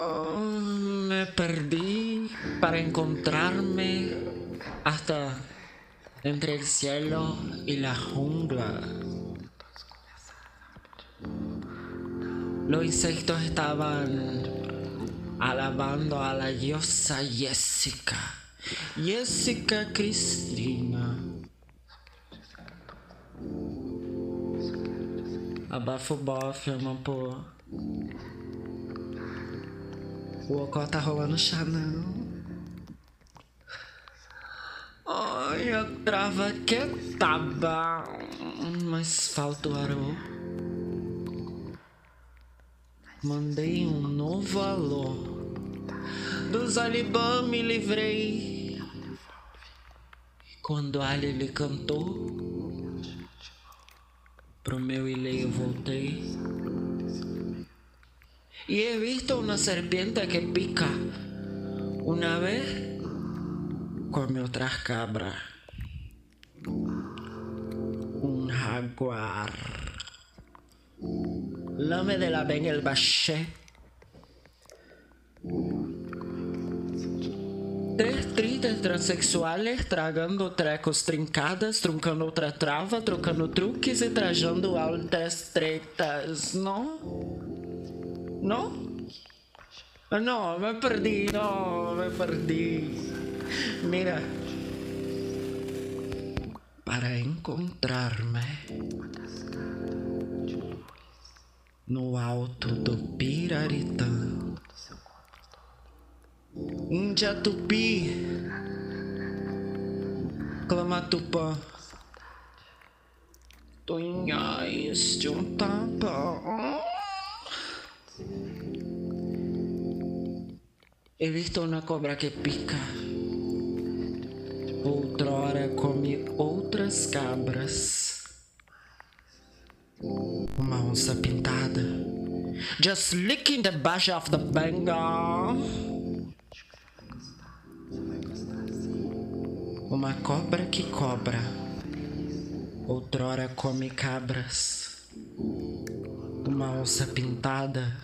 Oh, me perdí para encontrarme hasta entre el cielo y la jungla. Los insectos estaban alabando a la diosa Jessica. Jessica Cristina. Abafa o bofe. O Ocó tá rolando chá, não. Ai, a trava que tava. Mas falta o arô. Mandei um novo alô. Dos alibã me livrei. Quando Ali lhe cantou, pro meu ilê eu voltei. Y he visto una serpiente que pica. Una vez come otras cabras. Un jaguar. L'homme de la Ben el Baché. Três tristes transexuais tragando trecos trincadas, truncando outra trava, trocando truques e trajando altas tretas, não? Não? Não, me perdi, não, me perdi. Mira. Para encontrar-me no alto do Piraritã. Índia Tupi, Clamatupã, Tonhais de um tapa. He visto uma cobra que pica. Outrora come outras cabras. Uma onça pintada. Just licking the bush of the Bengal. Uma cobra que cobra. Outrora come cabras. Uma onça pintada.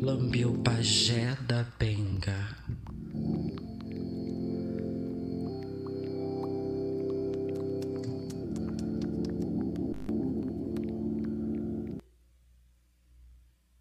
Lambiu o pajé da penga.